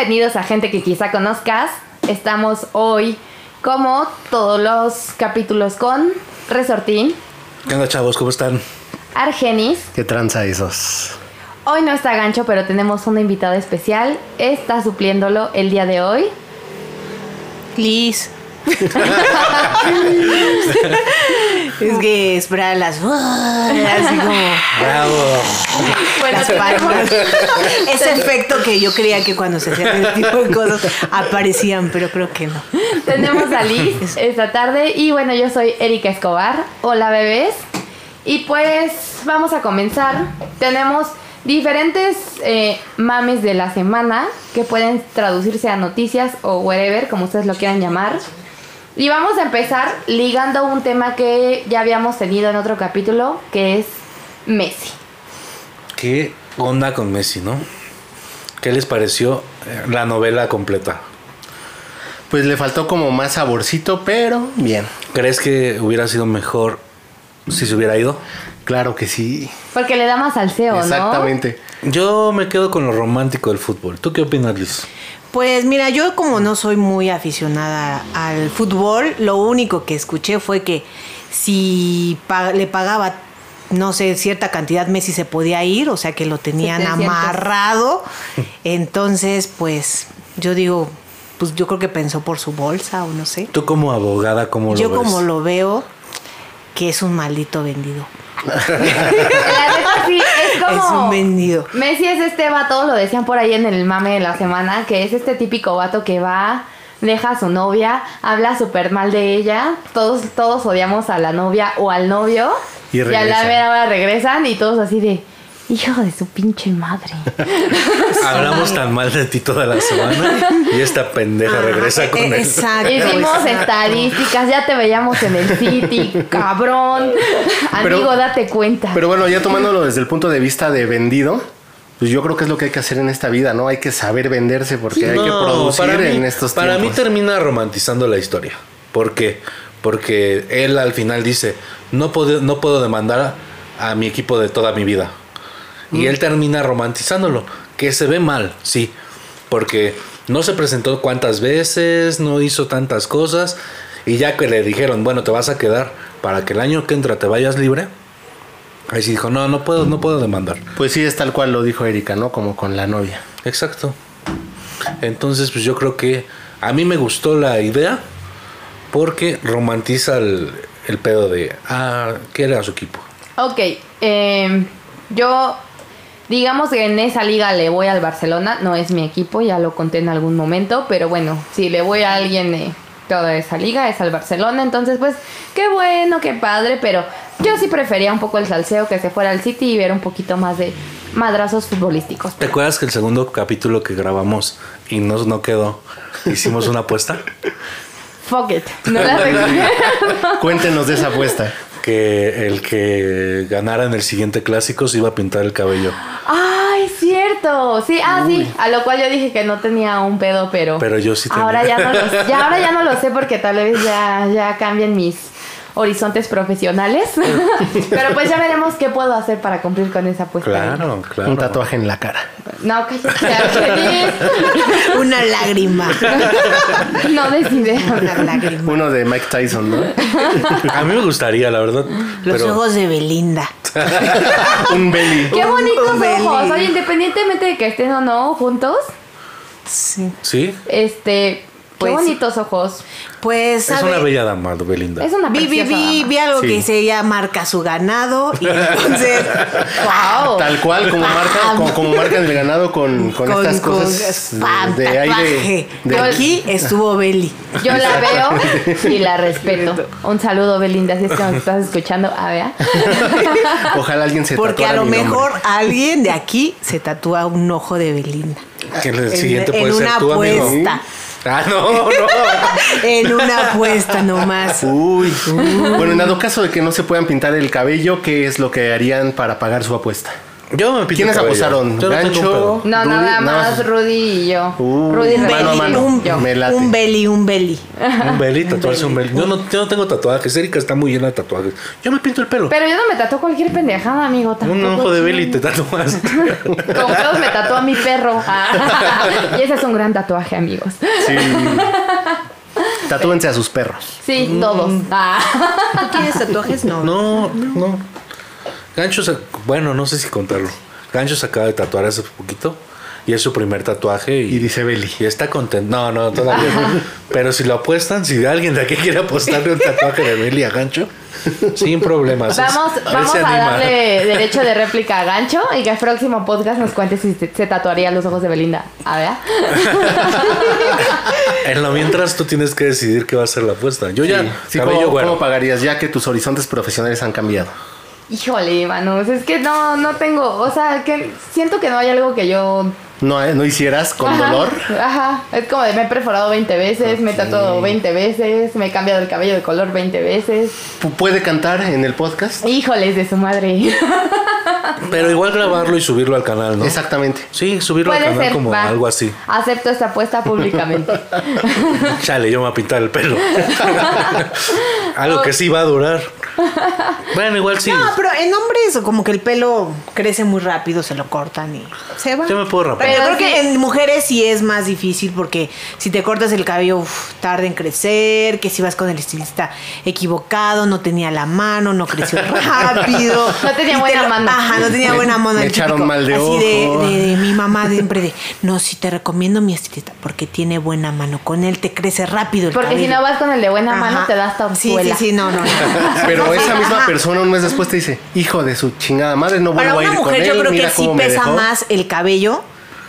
Bienvenidos a gente que quizá conozcas. Estamos hoy, como todos los capítulos, con Resortín, ¿Qué onda, chavos? ¿Cómo están? Argenis. ¿Qué tranza esos? Hoy no está Gancho, pero tenemos una invitada especial. Está supliéndolo el día de hoy. Liz. es que esperaba las. Así como. Bravo. Las palmas. Ese efecto que yo creía que cuando se hacían ese tipo de cosas aparecían, pero creo que no. Tenemos a Liz esta tarde y bueno, yo soy Erika Escobar. Hola bebés. Y pues vamos a comenzar. Tenemos diferentes eh, mames de la semana que pueden traducirse a noticias o whatever, como ustedes lo quieran llamar. Y vamos a empezar ligando un tema que ya habíamos tenido en otro capítulo, que es Messi. ¿Qué onda con Messi, no? ¿Qué les pareció eh, la novela completa? Pues le faltó como más saborcito, pero bien. ¿Crees que hubiera sido mejor si se hubiera ido? Claro que sí. Porque le da más salseo, ¿no? Exactamente. Yo me quedo con lo romántico del fútbol. ¿Tú qué opinas, Liz? Pues mira, yo como no soy muy aficionada al fútbol, lo único que escuché fue que si le pagaba, no sé, cierta cantidad, Messi se podía ir, o sea que lo tenían 700. amarrado. Entonces, pues yo digo, pues yo creo que pensó por su bolsa o no sé. Tú como abogada, ¿cómo lo Yo ves? como lo veo, que es un maldito vendido. La sí, es un vendido. Messi es este vato, lo decían por ahí en el mame de la semana, que es este típico vato que va, deja a su novia, habla súper mal de ella, todos, todos odiamos a la novia o al novio, Y a la regresan. mera hora regresan y todos así de, hijo de su pinche madre. Hablamos tan mal de ti toda la semana y esta pendeja regresa con eh, él. Exacto. Hicimos exacto. estadísticas, ya te veíamos en el City, cabrón. Pero- Amigo, date cuenta. Pero bueno, ya tomándolo desde el punto de vista de vendido, pues yo creo que es lo que hay que hacer en esta vida, ¿no? Hay que saber venderse porque hay que producir para mí- en estos Para mí tiempos. termina romantizando la historia. ¿Por qué? Porque él al final dice, no puedo, no puedo demandar a mi equipo de toda mi vida. Y él termina romantizándolo, que se ve mal, sí, porque no se presentó cuántas veces, no hizo tantas cosas, y ya que le dijeron, bueno, te vas a quedar para que el año que entra te vayas libre, ahí sí dijo, no, no puedo, no puedo demandar. Pues sí, es tal cual lo dijo Erika, ¿no? Como con la novia. Exacto. Entonces, pues yo creo que a mí me gustó la idea porque romantiza el, el pedo de, ah, quiere a su equipo. Ok, eh, yo digamos que en esa liga le voy al Barcelona, no es mi equipo, ya lo conté en algún momento, pero bueno, si le voy a alguien de toda esa liga es al Barcelona, entonces pues qué bueno, qué padre, pero yo sí prefería un poco el salseo que se fuera al City y ver un poquito más de madrazos futbolísticos. ¿Te acuerdas que el segundo capítulo que grabamos y no, no quedó, hicimos una apuesta? Fuck it, no la recuerdo. Cuéntenos de esa apuesta. Que el que ganara en el siguiente clásico se iba a pintar el cabello. Ay, cierto. Sí, ah, sí. A lo cual yo dije que no tenía un pedo, pero. Pero yo sí tenía. Ahora ya no lo, ya, ahora ya no lo sé porque tal vez ya, ya cambien mis horizontes profesionales. pero pues ya veremos qué puedo hacer para cumplir con esa apuesta. Claro, claro. Un tatuaje en la cara. No, cállate. Una lágrima. No des idea. Una lágrima. Uno de Mike Tyson, ¿no? A mí me gustaría, la verdad. Los pero ojos de Belinda. Un belly. Qué bonitos un belly. ojos. Oye, independientemente de que estén o no juntos, Sí. sí, este, Pues- qué bonitos ojos. Pues, es una bella dama, Belinda. Es una Vi, vi, vi, dama. vi algo Sí. que dice ella marca su ganado y entonces Wow. Tal cual, como marca, como, como marcan el ganado con, con, con, estas con- cosas de aire. tatuaje. de- Yo- Aquí estuvo Beli. Yo la veo y la respeto. Un saludo, Belinda, si es que nos estás escuchando. A ver. Ojalá alguien se Porque a lo mi nombre. mejor alguien de aquí se tatúa un ojo de Belinda. Que el En- siguiente en puede ser una tú, amigo. Ah, no, no. En una apuesta nomás. Uy. Bueno, en dado caso de que no se puedan pintar el cabello, ¿qué es lo que harían para pagar su apuesta? Yo me pinto ¿Quiénes el cabello. apostaron? Yo no tengo un ¿Gancho? pedo. No, Rudy, nada más. Rudy y yo. Uh, Rudy mano a Rebelde y mano. Un, yo. Me late. un belly, un belly. Un belly, tatuarse un belly. Yo no, yo no tengo tatuajes. Erika está muy llena de tatuajes. Yo me pinto el pelo. Pero yo no me tatúo cualquier pendejada, amigo. un tampoco ojo de belly te tatuas. Con pedos me tatuó a mi perro. y ese es un gran tatuaje, amigos. Sí. Tatúense a sus perros. Sí, todos. Ah. ¿Tú tienes tatuajes? No. No, no. Gancho, se- bueno, no sé si contarlo. Gancho se acaba de tatuar hace poquito y es su primer tatuaje y, Y dice Belly. y está contento. No, no, todavía no. Pero si lo apuestan, si alguien de aquí quiere apostarle un tatuaje de Belly a Gancho, sin problemas. Vamos, Él vamos a darle derecho de réplica a Gancho y que el próximo podcast nos cuente si se, se tatuaría los ojos de Belinda. A ver. En lo mientras tú tienes que decidir qué va a ser la apuesta. Yo ya, Sí, cabello ¿cómo, cómo pagarías ya que tus horizontes profesionales han cambiado? Híjole, manos, es que no, no tengo, o sea, que siento que no hay algo que yo... ¿No, eh? ¿No hicieras con Ajá, dolor? Ajá, es como de me he perforado 20 veces, me he tatuado 20 veces, me he cambiado el cabello de color 20 veces. Pu- ¿Puede cantar en el podcast? Híjoles de su madre. Pero igual grabarlo y subirlo al canal, ¿no? Exactamente. Sí, subirlo al canal ser, como va. algo así. Acepto esta apuesta públicamente. Chale, yo me voy a pintar el pelo. algo que sí va a durar. Bueno, igual sí. No, pero en hombres como que el pelo crece muy rápido, se lo cortan y se va. Yo me puedo rapar. Pero yo creo que en mujeres sí es más difícil porque si te cortas el cabello uf, tarda en crecer, que si vas con el estilista equivocado, no tenía la mano, no creció rápido. No tenía te buena lo- mano. Ajá, no tenía buena mano. le el echaron típico, mal de así ojo. de- de mi mamá siempre de, no, si te recomiendo mi estilista porque tiene buena mano, con él te crece rápido el Porque si cabello. no vas con el de buena mano, te das Sí, torzuela. sí, sí, no, no. no. Pero esa misma persona un mes después te dice, hijo de su chingada madre, no Para vuelvo a una ir con mujer él, yo creo que sí me pesa dejó". más el cabello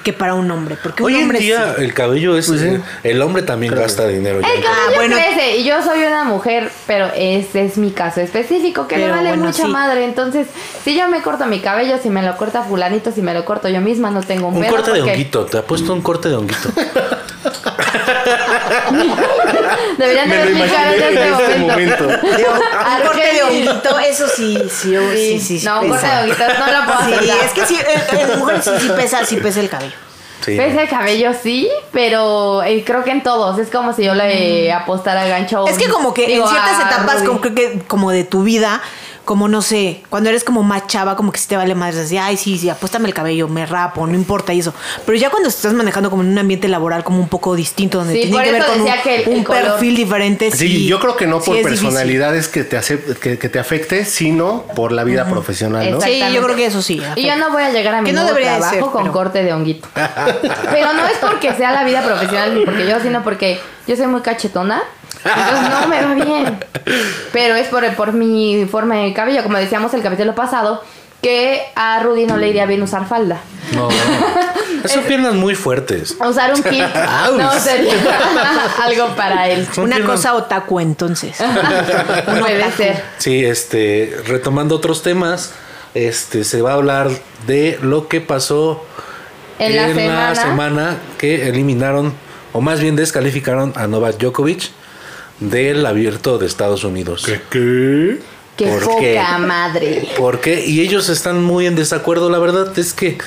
que para un hombre. Porque un Hoy en hombre día sí. el cabello es... Pues. El hombre también gasta dinero. El cabello Ah, bueno. crece y yo soy una mujer, pero ese es mi caso específico, que me Pero vale bueno, mucha sí. madre. Entonces, si yo me corto mi cabello, si me lo corta fulanito, si me lo corto yo misma, no tengo un, Un pedo corte de honguito. Te ha puesto un corte de honguito. Deberían de explicar imaginé en este momento. De- un corte de honguito, eso sí, sí, oh, sí, sí, sí. no, un corte de pesa. honguitos no lo puedo Sí, hacer. es que sí, en, mujeres sí, sí pesa, sí pesa el cabello. Sí. Pese el cabello sí, pero eh, creo que en todos. Es como si yo le apostara a gancho. Es que como que digo, en ciertas etapas, como, creo que como de tu vida, como no sé, cuando eres como más chava, como que si te vale más así, ay, sí, sí, apuéstame el cabello, me rapo, no importa y eso. Pero ya cuando estás manejando como en un ambiente laboral como un poco distinto, donde Sí, tiene que ver con un, decía que el- un el perfil diferente. Sí, Sí, yo creo que no sí por difícil. personalidades que te, acep- que, que te afecte, sino por la vida profesional, ¿no? Sí, yo creo que eso sí. Y yo no voy a llegar a mi no nuevo trabajo ser, con pero- corte de honguito. pero no es porque sea la vida profesional ni porque yo, sino porque yo soy muy cachetona. Entonces no me va bien. Pero es por, por mi forma de cabello. Como decíamos el capítulo pasado, que a Rudy no le iría bien usar falda. No. Son piernas muy fuertes. Usar un kit no sería algo para él. Son Una piernas- cosa otaku entonces. Puede ser. Sí, este, retomando otros temas, este, se va a hablar de lo que pasó En la semana. semana que eliminaron, o más bien descalificaron a Novak Djokovic del abierto de Estados Unidos. ¿Qué? Qué ¿Por poca qué? madre. ¿Por qué? Y ellos están muy en desacuerdo. La verdad es que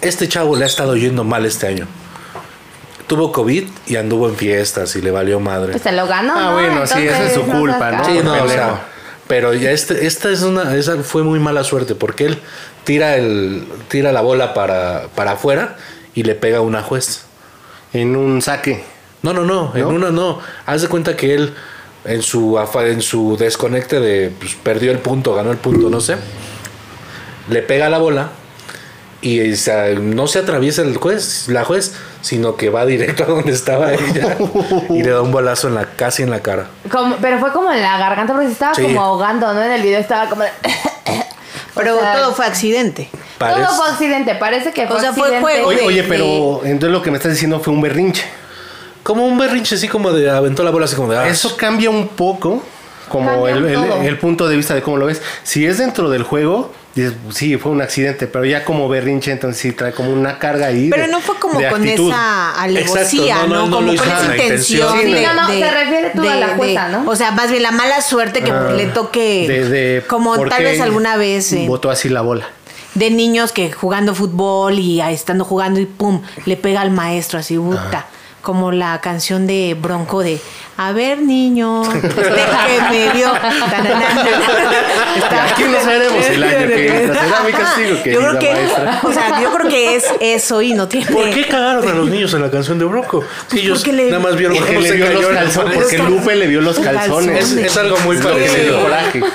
este chavo le ha estado yendo mal este año. Tuvo COVID y anduvo en fiestas y le valió madre. Pues se lo ganó. Ah, ¿no? bueno, sí, esa es su culpa, ¿no? Sí, no, o sea, pero ya este, esta es una, esa fue muy mala suerte porque él tira el, tira la bola para, para afuera y le pega a una juez. En un saque. No, no, no, en ¿No? una no. Haz de cuenta que él en su afa- en su desconecte de pues, perdió el punto, ganó el punto, no sé. Le pega la bola y se- no se atraviesa el juez, la juez, sino que va directo a donde estaba ella y le da un bolazo en la casi en la cara. Como- pero fue como en la garganta porque se estaba Sí. como ahogando, ¿no? En el video estaba como... de- Pero O sea, todo fue accidente. Parece- Todo fue accidente, parece que fue O sea, fue accidente. juego. Oye, pero entonces lo que me estás diciendo fue un berrinche. Como un berrinche así como de aventó la bola así como de ah, Eso cambia un poco como el, el- todo. el punto de vista de cómo lo ves. Si es dentro del juego, dices, sí, fue un accidente, pero ya como berrinche, entonces sí trae como una carga ahí. Pero de- no fue como con actitud. esa alevosía, Exacto, no, ¿no? no, no como con esa intención. de- no, no, de- se refiere tú a la jueza, ¿no? O sea, más bien la mala suerte que Ah, le toque. de- de como tal vez alguna vez. eh, Botó así la bola. De niños que jugando fútbol y estando jugando y pum, le pega al maestro así, puta. Como la canción de Bronco de A ver, niño, usted que me vio. Aquí nos veremos el año que. Será mi castigo, Yo creo que, maestra. o sea, yo creo que es eso y no tiene. ¿Por qué cagaron a los niños en la canción de Bronco? Si ellos porque le- nada más vieron Porque cómo le se vio cayó los calzones. Porque Lupe le vio los calzones. Es, es algo muy parecido.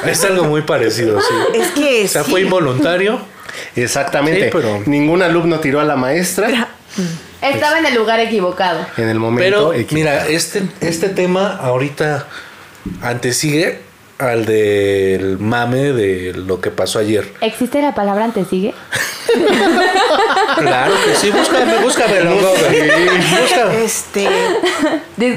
Es algo muy parecido, sí. Es que O sea, sí. fue involuntario. Exactamente. Sí, pero- Ningún alumno tiró a la maestra Estaba en el lugar equivocado. en el momento Pero equivocado. mira, este, este tema ahorita antesigue al del mame de lo que pasó ayer. ¿Existe la palabra antesigue? Claro que sí, búscame, búscamelo. Búscame. Este.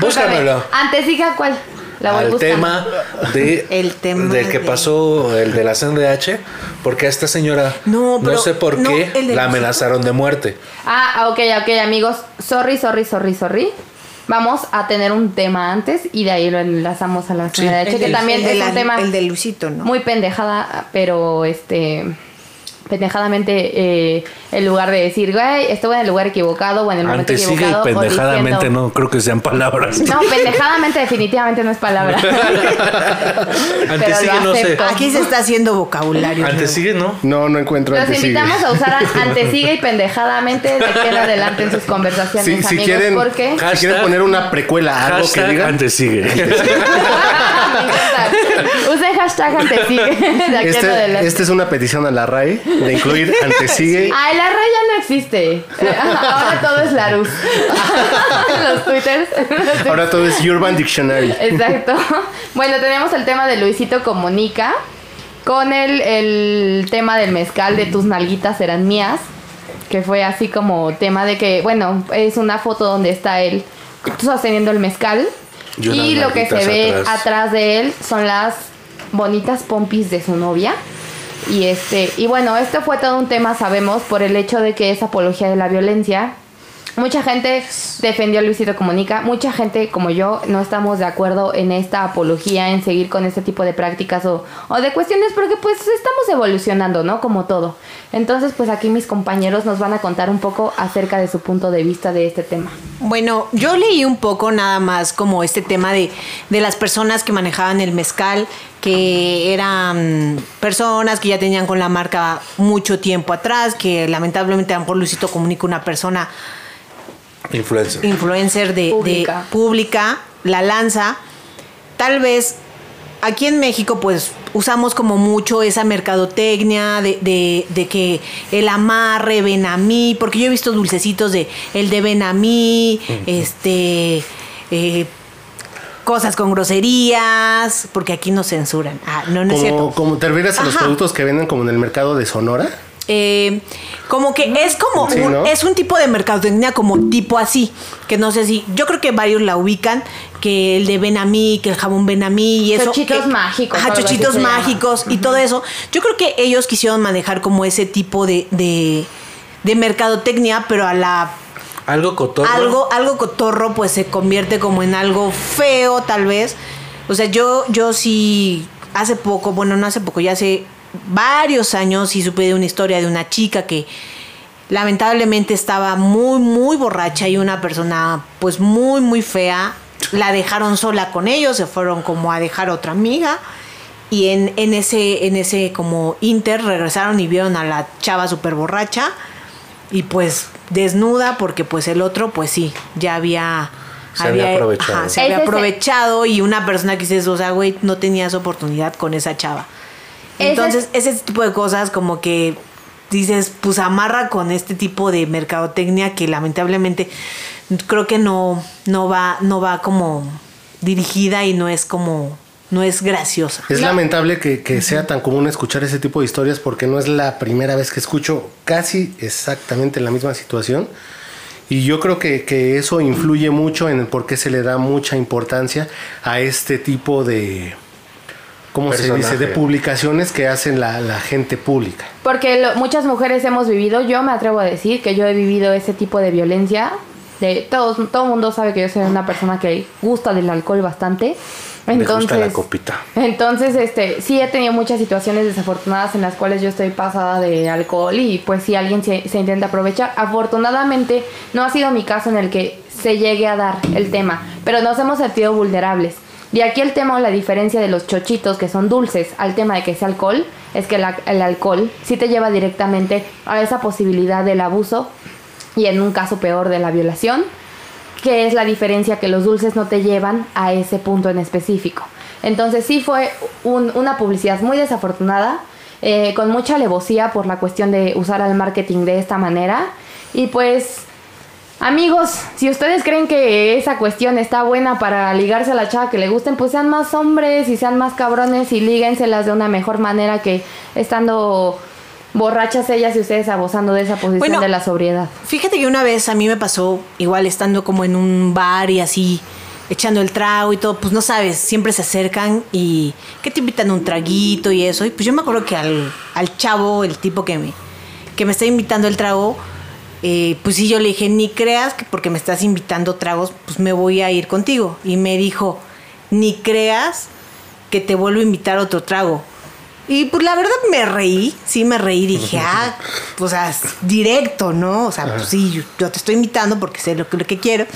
Búscamelo. ¿Antesiga cuál? Al tema de El tema del que de- pasó el de la CNDH porque a esta señora No, pero- sé por no, qué la amenazaron de muerte. Ah, ok, ok, amigos. Sorry, sorry, sorry, sorry. Vamos a tener un tema antes y de ahí lo enlazamos a la CNDH, el que del- también el es un tema El de Luisito, ¿no? muy pendejada, pero este pendejadamente eh, en lugar de decir, güey, estuve en el lugar equivocado o en el momento Antesigue y equivocado. o pendejadamente diciendo- no creo que sean palabras. No, pendejadamente definitivamente no es palabra. Antesigue no sé. Aquí se está haciendo vocabulario. Antesigue no. No, no encuentro Los antes. invitamos a usar a- antesigue y pendejadamente de aquí en adelante en sus conversaciones, Si, si amigos, quieren, porque si quieren Hashtag- poner una precuela, algo que Hashtag diga. antesigue. Me encanta. Usen hashtag antesigue de aquí en Este, adelante. esta es una petición a la RAE de incluir antesigue. Ay, la raya no existe. Ahora todo es la luz. Los twitters. Ahora todo es Urban Dictionary. Exacto. Bueno, tenemos el tema de Luisito Comunica con el, el tema del mezcal de tus nalguitas eran mías, que fue así como tema de que, bueno, es una foto donde está él sosteniendo el mezcal Y lo que se ve atrás. atrás. de él son las bonitas pompis de su novia. Y este, y bueno, esto fue todo un tema, sabemos, por el hecho de que es apología de la violencia. Mucha gente defendió a Luisito Comunica, mucha gente como yo no estamos de acuerdo en esta apología, en seguir con este tipo de prácticas o, o de cuestiones, porque pues estamos evolucionando, ¿no? Como todo. Entonces, pues aquí mis compañeros nos van a contar un poco acerca de su punto de vista de este tema. Bueno, yo leí un poco nada más como este tema de, de las personas que manejaban el mezcal, que eran personas que ya tenían con la marca mucho tiempo atrás, que lamentablemente a lo Luisito comunica una persona Influencer. influencer de de- Pública. pública, la lanza. Tal vez aquí en México pues usamos como mucho esa mercadotecnia de, de- de que el amarre, ven a mí, porque yo he visto dulcecitos de el de ven a mí, este... eh, cosas con groserías, porque aquí nos censuran. Ah, no, no es cierto. Como, como te refieres a los productos que venden como en el mercado de Sonora. Eh, como que es como Sí, un, ¿no? es un tipo de mercadotecnia como tipo así que no sé si yo creo que varios la ubican que el de ven a mí que el jabón ven a mí y eso Chochitos que- mágicos, ajá, algo así chochitos se llama. mágicos y todo eso yo creo que ellos quisieron manejar como ese tipo de de, de mercadotecnia pero a la Algo cotorro. algo, algo cotorro, pues se convierte como en algo feo, tal vez. O sea, yo, yo sí, hace poco, bueno, no hace poco, ya hace varios años sí supe de una historia de una chica que lamentablemente estaba muy, muy borracha y una persona, pues muy, muy fea. La dejaron sola con ellos, se fueron como a dejar otra amiga. Y en, en ese, en ese como inter regresaron y vieron a la chava súper borracha y pues desnuda porque pues el otro pues sí, ya había... Se había aprovechado. ajá, se había aprovechado y una persona que dices, o sea, güey, no tenías oportunidad con esa chava. Ese Entonces, ese tipo de cosas como que dices, pues amarra con este tipo de mercadotecnia que lamentablemente creo que no, no va, no va como dirigida y no es como, no es graciosa. Es lamentable que, que sea tan común escuchar ese tipo de historias porque no es la primera vez que escucho casi exactamente la misma situación. Y yo creo que, que eso influye mucho en el por qué se le da mucha importancia a este tipo de, ¿cómo se dice? De publicaciones que hacen la, la gente pública. Porque lo- muchas mujeres hemos vivido, yo me atrevo a decir que yo he vivido ese tipo de violencia. De, todos, todo el mundo sabe que yo soy una persona que gusta del alcohol bastante. Me gusta Entonces, la copita. entonces, este, sí he tenido muchas situaciones desafortunadas en las cuales yo estoy pasada de alcohol y pues si alguien se, se intenta aprovechar. Afortunadamente no ha sido mi caso en el que se llegue a dar el tema, pero nos hemos sentido vulnerables. Y aquí el tema o la diferencia de los chochitos que son dulces al tema de que sea alcohol es que el alcohol sí te lleva directamente a esa posibilidad del abuso y en un caso peor de la violación que es la diferencia que los dulces no te llevan a ese punto en específico. Entonces sí fue un- una publicidad muy desafortunada, eh, con mucha alevosía por la cuestión de usar al marketing de esta manera. Y pues, amigos, si ustedes creen que esa cuestión está buena para ligarse a la chava que le gusten, pues sean más hombres y sean más cabrones y líguenselas de una mejor manera que estando borrachas ellas y ustedes abusando de esa posición Bueno, de la sobriedad. Fíjate que una vez a mí me pasó, igual estando como en un bar y así, echando el trago y todo, pues no sabes, siempre se acercan y que te invitan un traguito y eso. Y pues yo me acuerdo que al, al chavo, el tipo que me, que me está invitando el trago, eh, pues sí, yo le dije, ni creas que porque me estás invitando tragos, pues me voy a ir contigo. Y me dijo, ni creas que te vuelvo a invitar otro trago. Y pues la verdad me reí, sí me reí, dije, ah, pues o sea, directo, ¿no? O sea, pues sí, yo, yo te estoy invitando porque sé lo que, lo que quiero.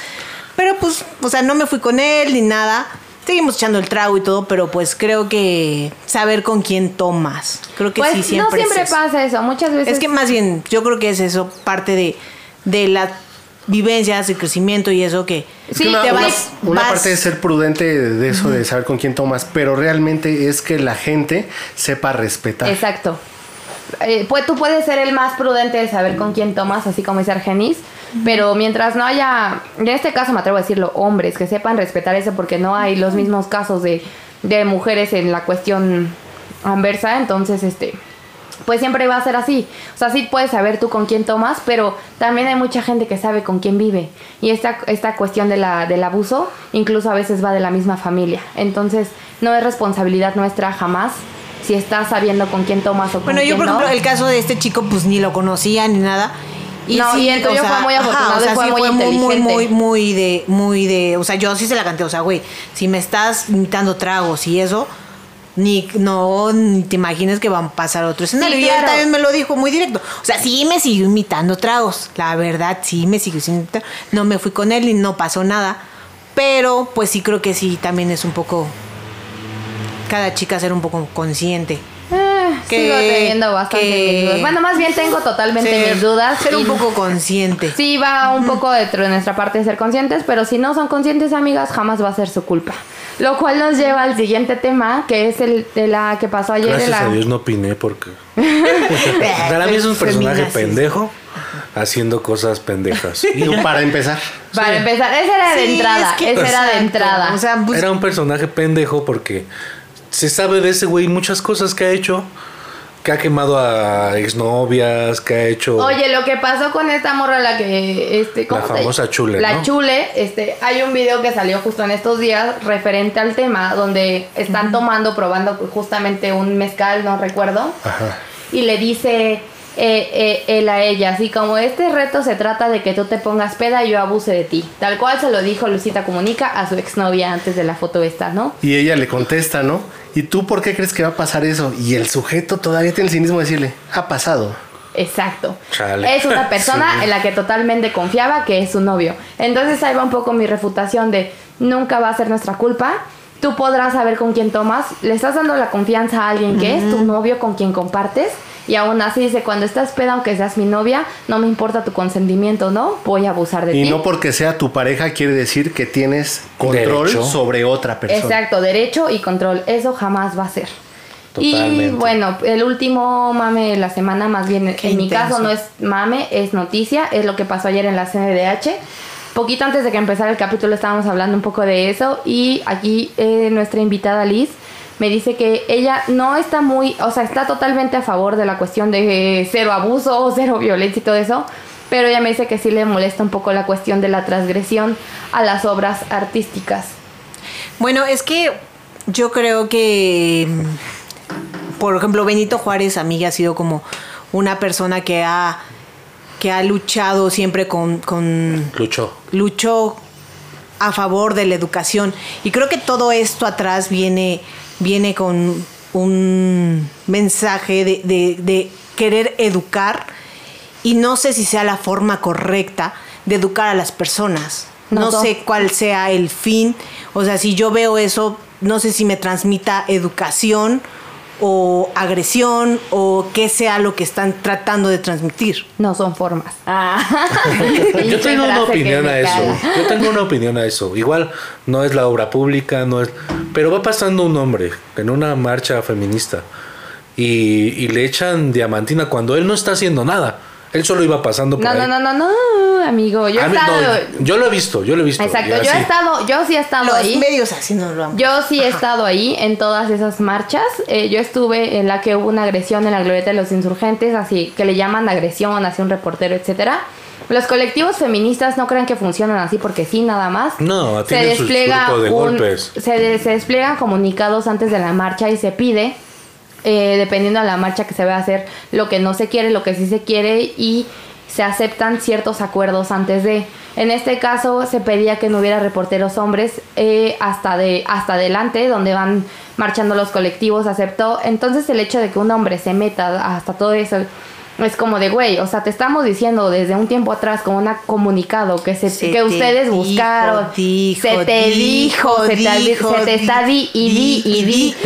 Pero pues, o sea, no me fui con él ni nada. Seguimos echando el trago y todo, pero pues creo que saber con quién tomas. Creo que Pues sí, siempre no siempre es eso. pasa eso, muchas veces... Es que más bien, yo creo que es eso, parte de, de las vivencias, el crecimiento y eso que Sí, que una, te una- vas- una vas- parte es ser prudente de, de eso, de saber con quién tomas, pero realmente es que la gente sepa respetar. Exacto. Eh, pues tú puedes ser el más prudente de saber con quién tomas, así como dice Argenis, pero mientras no haya, en este caso me atrevo a decirlo, hombres que sepan respetar eso, porque no hay los mismos casos de, de mujeres en la cuestión anversa, entonces este pues siempre va a ser así. O sea, sí puedes saber tú con quién tomas, pero también hay mucha gente que sabe con quién vive. Y esta, esta cuestión de la, del abuso incluso a veces va de la misma familia. Entonces, no es responsabilidad nuestra jamás si estás sabiendo con quién tomas o con Bueno, yo quién por no. ejemplo, el caso de este chico, pues ni lo conocía ni nada. No, y el tuyo fue muy afortunado o sea, y fue sí muy fue muy, muy, muy, muy de, muy de, o sea, yo sí se la canté, o sea, güey, si me estás imitando tragos y eso, ni, no, ni te imagines que va a pasar otro escenario. Sí, Y él también me lo dijo muy directo. O sea, sí me siguió imitando tragos, la verdad, sí me siguió imitando. No me fui con él y no pasó nada. Pero, pues sí creo que sí, también es un poco, cada chica ser un poco consciente. Que- sigo teniendo bastante que- mis dudas. Bueno, más bien tengo totalmente Ser- mis dudas. Ser un y- poco consciente. Sí, va un poco dentro de nuestra parte de ser conscientes, pero si no son conscientes, amigas, jamás va a ser su culpa. Lo cual nos lleva al siguiente tema, que es el de la que pasó ayer. de Gracias la... a Dios no opiné porque. Para mí es un personaje Feminazis. pendejo haciendo cosas pendejas. Y para empezar, Para empezar, esa era de Sí, entrada, es que- esa era de entrada. O sea, pues, Era un personaje pendejo porque se sabe de ese güey muchas cosas que ha hecho. Que ha quemado a exnovias, que ha hecho. Oye, lo que pasó con esta morra, la que, este, ¿cómo La se- famosa Chule, La ¿no? Chule, este, hay un video que salió justo en estos días referente al tema, donde están tomando, probando justamente un mezcal, no recuerdo, ajá. y le dice eh, eh, él a ella, así como este reto se trata de que tú te pongas peda y yo abuse de ti. Tal cual se lo dijo Lucita Comunica a su exnovia antes de la foto esta, ¿no? Y ella le contesta, ¿no? ¿Y tú por qué crees que va a pasar eso? Y el sujeto todavía tiene el cinismo de decirle, ha pasado. Exacto. Chale. Es una persona Sí. en la que totalmente confiaba que es su novio. Entonces ahí va un poco mi refutación de nunca va a ser nuestra culpa. Tú podrás saber con quién tomas. Le estás dando la confianza a alguien que es tu novio con quien compartes. Y aún así dice, cuando estás peda, aunque seas mi novia, no me importa tu consentimiento, ¿no? Voy a abusar de Y ti. no porque sea tu pareja quiere decir que tienes control Derecho. sobre otra persona. Exacto, derecho y control. Eso jamás va a ser. Y bueno, el último mame de la semana, más bien Qué en mi caso no es mame, es noticia, es lo que pasó ayer en la CNDH. Poquito antes de que empezara el capítulo estábamos hablando un poco de eso y aquí eh, nuestra invitada Liz me dice que ella no está muy, o sea, está totalmente a favor de la cuestión de cero abuso, cero violencia y todo eso, pero ella me dice que sí le molesta un poco la cuestión de la transgresión a las obras artísticas. Bueno, es que Yo creo que, por ejemplo, Benito Juárez a mí ha sido como una persona que ha, que ha luchado siempre con, con Luchó. luchó a favor de la educación. Y creo que todo esto atrás viene, viene con un mensaje de, de- de querer educar y no sé si sea la forma correcta de educar a las personas. No, No, no. sé cuál sea el fin. O sea, si yo veo eso, no sé si me transmita educación o agresión o qué sea lo que están tratando de transmitir. No son formas. Ah. Yo tengo una opinión a eso. Yo tengo una opinión a eso. Igual no es la obra pública, no es. Pero va pasando un hombre en una marcha feminista y, y le echan diamantina cuando él no está haciendo nada. Él solo iba pasando por No, ahí. no, no, no, no, amigo. Yo he A mí- no, estado. yo lo he visto, yo lo he visto. Exacto, yo he estado, yo sí he estado Los ahí. medios así no lo han Yo sí he estado ahí en todas esas marchas. Eh, yo estuve en la que hubo una agresión en la glorieta de los insurgentes, así que le llaman agresión hacia un reportero, etcétera. Los colectivos feministas no creen que funcionan así porque sí, nada más. No, se sus despliega grupos de un- golpes. se, de- se despliegan comunicados antes de la marcha y se pide, eh, dependiendo de la marcha que se va a hacer, lo que no se quiere, lo que sí se quiere y se aceptan ciertos acuerdos antes de. En este caso se pedía que no hubiera reporteros hombres eh, hasta de hasta adelante donde van marchando los colectivos aceptó. Entonces el hecho de que un hombre se meta hasta todo eso es como de güey, o sea, te estamos diciendo desde un tiempo atrás con un comunicado que se, Se que te ustedes dijo, buscaron, dijo, se te dijo, dijo, se te, dijo, se te está di y di y di.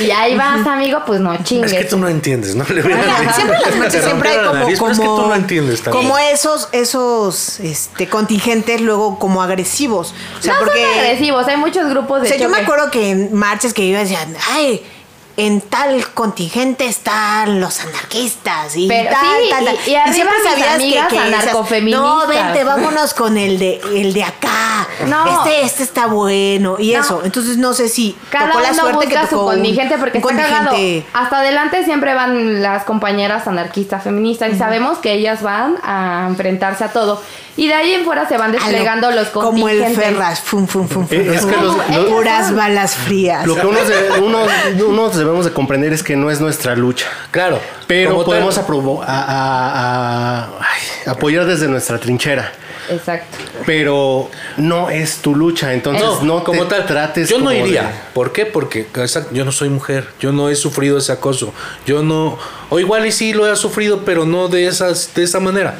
y ahí vas, amigo, pues no chingues. Es que tú no entiendes, ¿no? Le siempre las marchas te siempre hay como, nariz, pero es que como- tú no entiendes también. como esos, esos este, contingentes luego como agresivos. O sea, no porque. son agresivos, hay muchos grupos de O sea, yo me choque. acuerdo que en marchas que iba decían, ay, en tal contingente están los anarquistas y Pero tal, sí, tal, tal. y- y arriba mis amigas decías, anarcofeministas. No, vente, vámonos con el de el de acá. No. Este, este está bueno. Y No. eso. Entonces no sé si Cada tocó la uno suerte que busca su tocó contingente porque un está cagado. contingente- Hasta adelante siempre van las compañeras anarquistas feministas y sabemos que ellas van a enfrentarse a todo. Y de ahí en fuera se van lo- desplegando los Como el contingentes. Ferras, fum, fum, fum, fum, Eh, es que los- los- puras balas frías. Lo que unos, unos, unos debemos de comprender es que no es nuestra lucha. Claro, Pero podemos aprobo- a- a- a- ay, apoyar desde nuestra trinchera. Exacto. Pero no es tu lucha, entonces no, como te tal, trates yo no como iría. de- ¿Por qué? Porque exacto, yo no soy mujer, yo no he sufrido ese acoso, yo no, o igual y sí lo he sufrido, pero no de esas, de esa manera.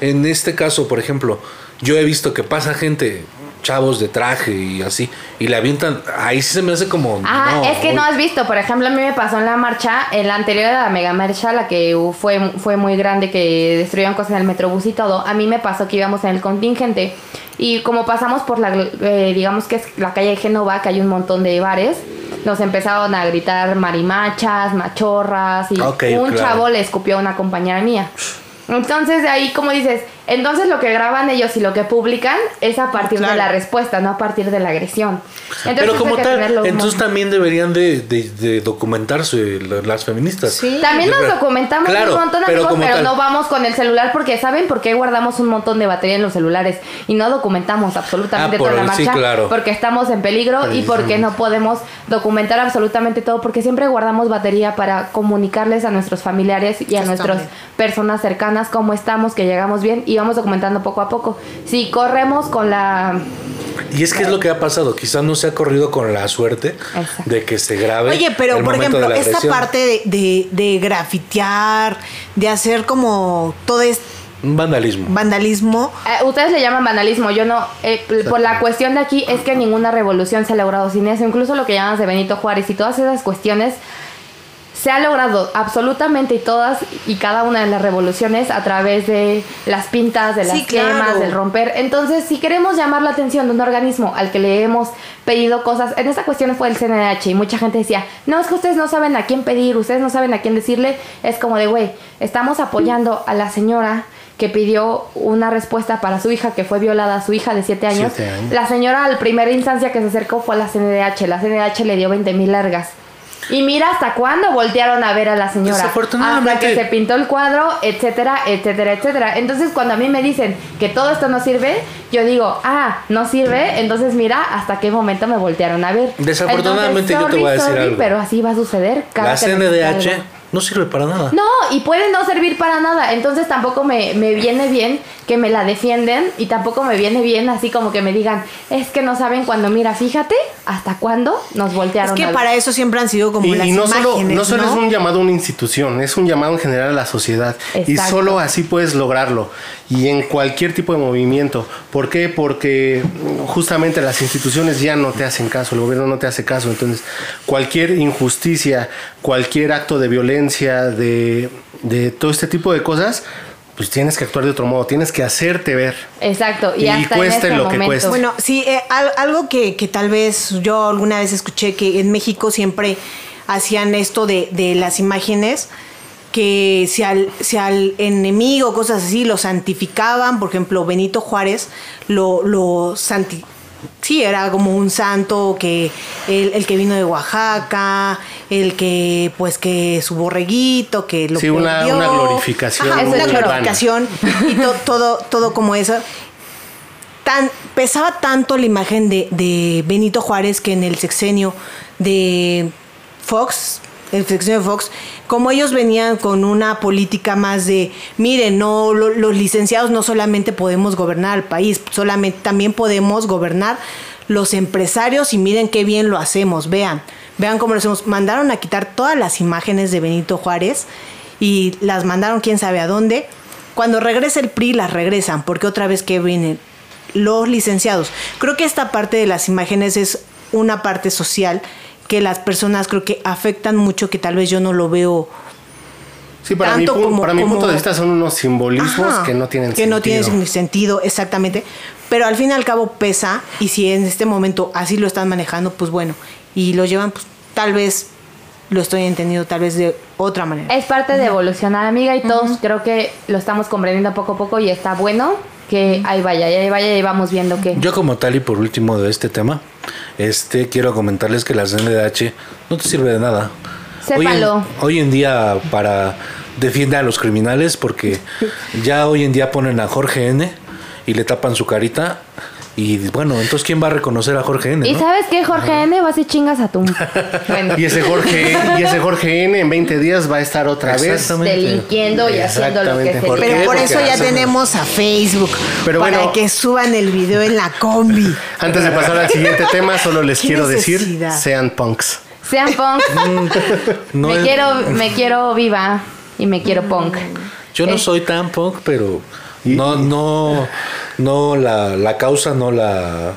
En este caso, por ejemplo, yo he visto que pasa gente, chavos de traje y así, y le avientan, ahí sí se me hace como, Ah, no, es que no has visto, por ejemplo, a mí me pasó en la marcha, en la anterior a la mega marcha, la que fue, fue muy grande, que destruyeron cosas en el metrobús y todo, a mí me pasó que íbamos en el contingente y como pasamos por la, eh, digamos que es la calle de Génova, que hay un montón de bares, nos empezaron a gritar marimachas, machorras y un claro. chavo le escupió a una compañera mía. Entonces de ahí, como dices, entonces lo que graban ellos y lo que publican es a partir de la respuesta, no a partir de la agresión. Entonces, Pero como tal, entonces también deberían de, de- de documentarse la- las feministas. Sí. También nos documentamos claro, un montón, pero amigos, pero tal. no vamos con el celular porque ¿saben por qué guardamos un montón de batería en los celulares? Y no documentamos absolutamente Ah, por toda la el- sí, marcha claro. porque estamos en peligro y porque no podemos documentar absolutamente todo porque siempre guardamos batería para comunicarles a nuestros familiares y a nuestras personas cercanas cómo estamos, que llegamos bien y vamos documentando poco a poco. Si corremos con la... Y es que es lo que ha pasado, quizás no se ha corrido con la suerte Exacto. de que se grabe. Oye, pero el por ejemplo, de esta parte de, de, de grafitear, de hacer como todo este vandalismo. vandalismo. Eh, ustedes le llaman vandalismo, yo no. eh, por la cuestión de aquí es que ninguna revolución se ha logrado sin eso. Incluso lo que llamas de Benito Juárez y todas esas cuestiones se ha logrado absolutamente y todas y cada una de las revoluciones a través de las pintas, de las Sí, claro. quemas, del romper. Entonces, si queremos llamar la atención de un organismo al que le hemos pedido cosas, en esta cuestión fue el CNH y mucha gente decía, no, es que ustedes no saben a quién pedir, ustedes no saben a quién decirle, es como de, güey, estamos apoyando a la señora que pidió una respuesta para su hija que fue violada, su hija de 7 años. Siete años. La señora, al primera instancia que se acercó fue a la CNDH. La CNDH le dio 20 mil largas. Y mira hasta cuándo voltearon a ver a la señora. Desafortunadamente- Hasta que se pintó el cuadro, etcétera, etcétera, etcétera. Entonces, cuando a mí me dicen que todo esto no sirve, yo digo, ah, no sirve. Entonces, mira hasta qué momento me voltearon a ver. Desafortunadamente, Entonces, yo te voy a decir sorry, algo. Pero así va a suceder. Cada La CNDH. No sirve para nada. No, y puede no servir para nada. Entonces tampoco me, me viene bien que me la defienden y tampoco me viene bien así como que me digan, es que no saben cuando, mira, fíjate hasta cuándo nos Es voltearon. que a ver". para eso siempre han sido como Y, las y no solo, imágenes, no solo ¿no? es un llamado a una institución, es un llamado en general a la sociedad. Y Exacto. solo así puedes lograrlo. Y en cualquier tipo de movimiento. ¿Por qué? Porque justamente las instituciones ya no te hacen caso, el gobierno no te hace caso. Entonces, cualquier injusticia, cualquier acto de violencia, de, de todo este tipo de cosas, pues tienes que actuar de otro modo, tienes que hacerte ver. Exacto, y, Y hasta cueste en este lo que cueste. Bueno, sí, eh, al- algo que, que tal vez yo alguna vez escuché que en México siempre hacían esto de, de las imágenes, que si al, si al enemigo, cosas así, lo santificaban, por ejemplo, Benito Juárez lo, lo santi- Sí, era como un santo que el, el que vino de Oaxaca, el que pues que su borreguito, que lo Sí, una- glorificación Ajá, una urbana. glorificación y to- todo todo como eso tan, pesaba tanto la imagen de, de Benito Juárez que en el sexenio de Fox, el sexenio de Fox, como ellos venían con una política más de, miren, no, lo- los licenciados no solamente podemos gobernar al país, solamente también podemos gobernar los empresarios y miren qué bien lo hacemos, vean, vean cómo lo hacemos. Mandaron a quitar todas las imágenes de Benito Juárez y las mandaron quién sabe a dónde. Cuando regresa el PRI las regresan, porque otra vez que vienen los licenciados. Creo que esta parte de las imágenes es una parte social que las personas creo que afectan mucho, que tal vez yo no lo veo Sí, para, mi, Tanto pu- como- para mi como- punto de vista son unos simbolismos Ajá, que no tienen que sentido. no tienen sentido. exactamente. Pero al fin y al cabo pesa y si en este momento así lo están manejando pues bueno y lo llevan pues tal vez lo estoy entendiendo tal vez de otra manera. Es parte de evolucionar, amiga, y todos creo que lo estamos comprendiendo poco a poco y está bueno que ahí vaya, ahí vaya y vamos viendo que... Yo como tal y por último de este tema, este quiero comentarles que la CNDH no te sirve de nada. Hoy en, Sépalo. hoy en día para defiende a los criminales porque ya hoy en día ponen a Jorge N y le tapan su carita y bueno, entonces quién va a reconocer a Jorge N, ¿Y no? sabes qué, Jorge N? Vas y chingas a tu... Bueno, Y ese Jorge y ese Jorge N en 20 días va a estar otra vez. Delinquiendo y haciendo lo que se ¿Por pero por eso ya tenemos a Facebook Pero para bueno. que suban el video en la combi Antes de pasar al siguiente tema, solo les quiero decir, sean punks. Sean punk. No me es- quiero, me quiero viva y me quiero punk. Yo no Eh, soy tan punk, pero no, no, no la, la causa no la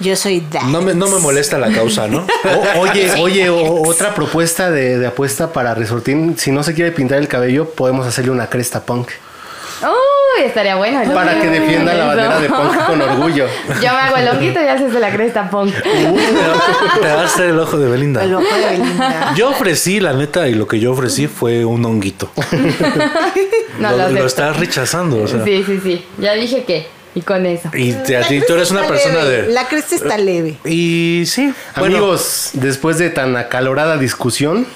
yo soy Dax. no me, no me molesta la causa, ¿no? O- oye, oye, o- otra propuesta de, de apuesta para Resortín. Si no se quiere pintar el cabello, podemos hacerle una cresta punk. Uy, estaría bueno. ¿no? Para que defienda la bandera de punk con orgullo. Yo me hago el honguito y haces de la cresta punk. Te va a hacer el ojo de Belinda. el ojo de Belinda. Yo ofrecí, la neta, y lo que yo ofrecí fue un honguito. No, lo, lo lo acepto. estás rechazando, o sea. Sí, sí, sí. Ya dije que. Y con eso. Y te- a La ti, tú eres una persona leve, de. la cresta está leve Y sí, bueno, Amigos, después de tan acalorada discusión,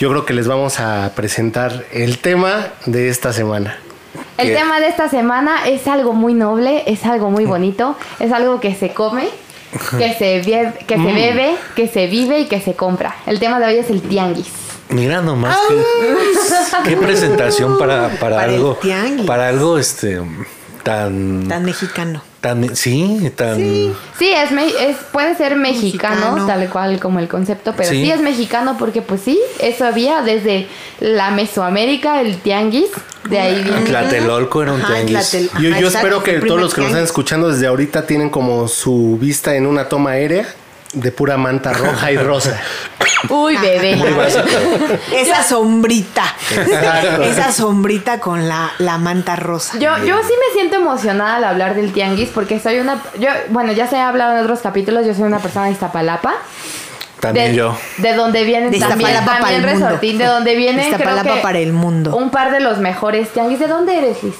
yo creo que les vamos a presentar el tema de esta semana. El ¿Qué? tema de esta semana es algo muy noble, es algo muy bonito, es algo que se come, que se, vie- que Mm. se bebe, que se vive y que se compra. El tema de hoy es el tianguis. mira nomás qué, qué presentación para, para, Para el algo. tianguis. Para algo este tan. tan mexicano tan sí, tan. Sí, es, me- es puede ser mexicano, Mexicano. tal cual como el concepto, pero Sí. sí. es mexicano porque pues sí, eso había desde la Mesoamérica, el tianguis, de ahí viene. Tlatelolco era un Ajá, tianguis. Tlatel- Yo, Ajá, yo exacto, espero que todos los que nos están escuchando desde ahorita tienen como su vista en una toma aérea de pura manta roja y rosa. Uy, bebé. Muy básico. esa sombrita esa sombrita con la, la manta rosa Yo, yo sí me siento emocionada al hablar del tianguis porque soy una... Yo, bueno, ya se ha hablado en otros capítulos, yo soy una persona de Iztapalapa. También de, yo. De donde vienen De también, Iztapalapa para también el mundo. Resortín, de donde vienen creo Iztapalapa que para el mundo. un par de los mejores tianguis. ¿De dónde eres, Liz?